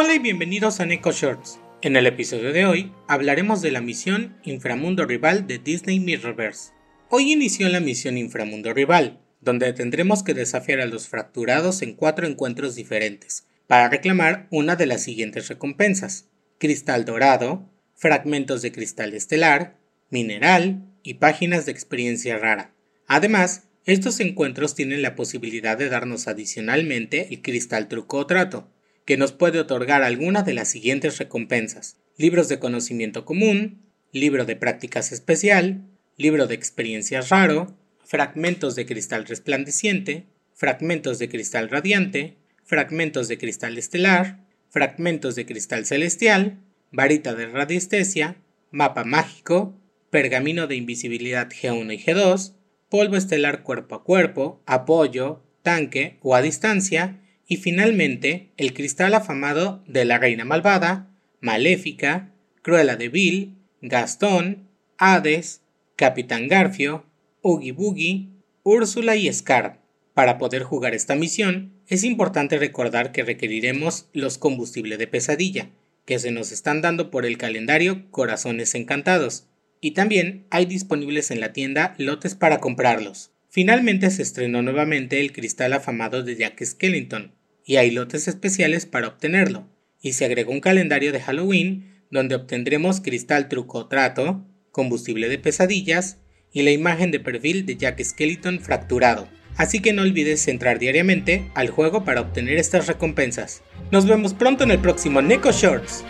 Hola y bienvenidos a Neko Shorts. En el episodio de hoy hablaremos de la misión Inframundo Rival de Disney Mirrorverse. Hoy inició la misión Inframundo Rival, donde tendremos que desafiar a los fracturados en cuatro encuentros diferentes, para reclamar una de las siguientes recompensas: cristal dorado, fragmentos de cristal estelar, mineral y páginas de experiencia rara. Además, estos encuentros tienen la posibilidad de darnos adicionalmente el cristal truco o trato, que nos puede otorgar alguna de las siguientes recompensas. Libros de conocimiento común, libro de prácticas especial, libro de experiencias raro, fragmentos de cristal resplandeciente, fragmentos de cristal radiante, fragmentos de cristal estelar, fragmentos de cristal celestial, varita de radiestesia, mapa mágico, pergamino de invisibilidad G1 y G2, polvo estelar cuerpo a cuerpo, apoyo, tanque o a distancia, y finalmente el cristal afamado de la Reina Malvada, Maléfica, Cruella de Vil, Gastón, Hades, Capitán Garfio, Oogie Boogie, Úrsula y Scar. Para poder jugar esta misión, es importante recordar que requeriremos los combustibles de pesadilla, que se nos están dando por el calendario Corazones Encantados, y también hay disponibles en la tienda lotes para comprarlos. Finalmente se estrenó nuevamente el cristal afamado de Jack Skellington, y hay lotes especiales para obtenerlo, y se agregó un calendario de Halloween donde obtendremos cristal truco trato, combustible de pesadillas y la imagen de perfil de Jack Skeleton fracturado. Así que no olvides entrar diariamente al juego para obtener estas recompensas. Nos vemos pronto en el próximo Neko Shorts.